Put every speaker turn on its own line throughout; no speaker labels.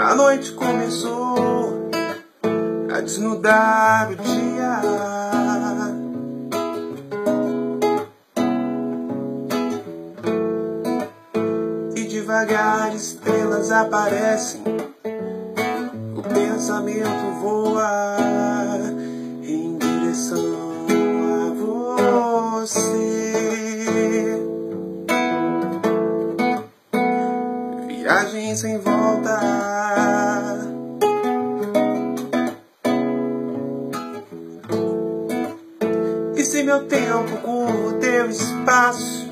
A noite começou desnudar o dia. E devagar estrelas aparecem, o pensamento voa em direção a você. Viagem sem volta. Meu tempo curvo teu espaço?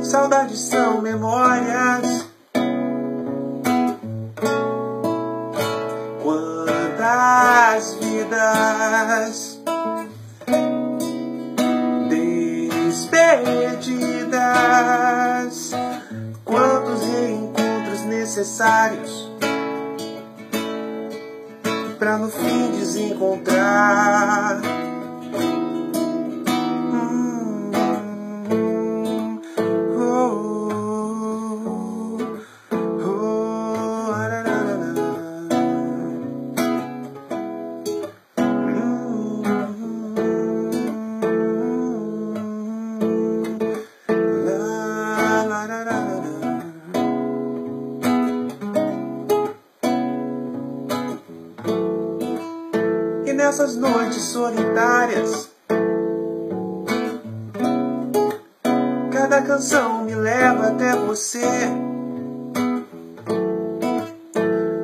Saudades são memórias. Quantas vidas despedidas, quantos reencontros necessários pra no fim desencontrar. Nessas noites solitárias, cada canção me leva até você.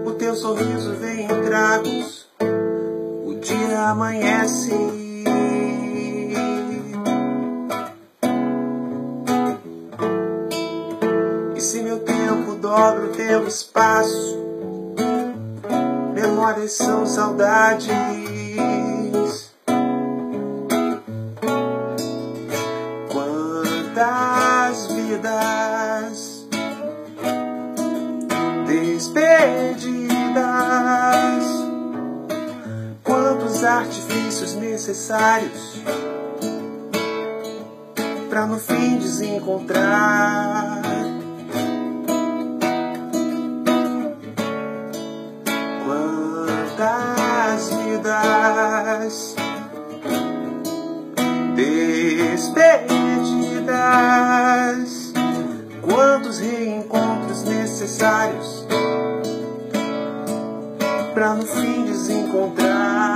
O teu sorriso vem em tragos, o dia amanhece. E se meu tempo dobra o teu espaço, memórias são saudades. Quantas vidas despedidas, quantos artifícios necessários pra no fim desencontrar. Quantas vidas despedidas, quantos reencontros necessários pra no fim desencontrar.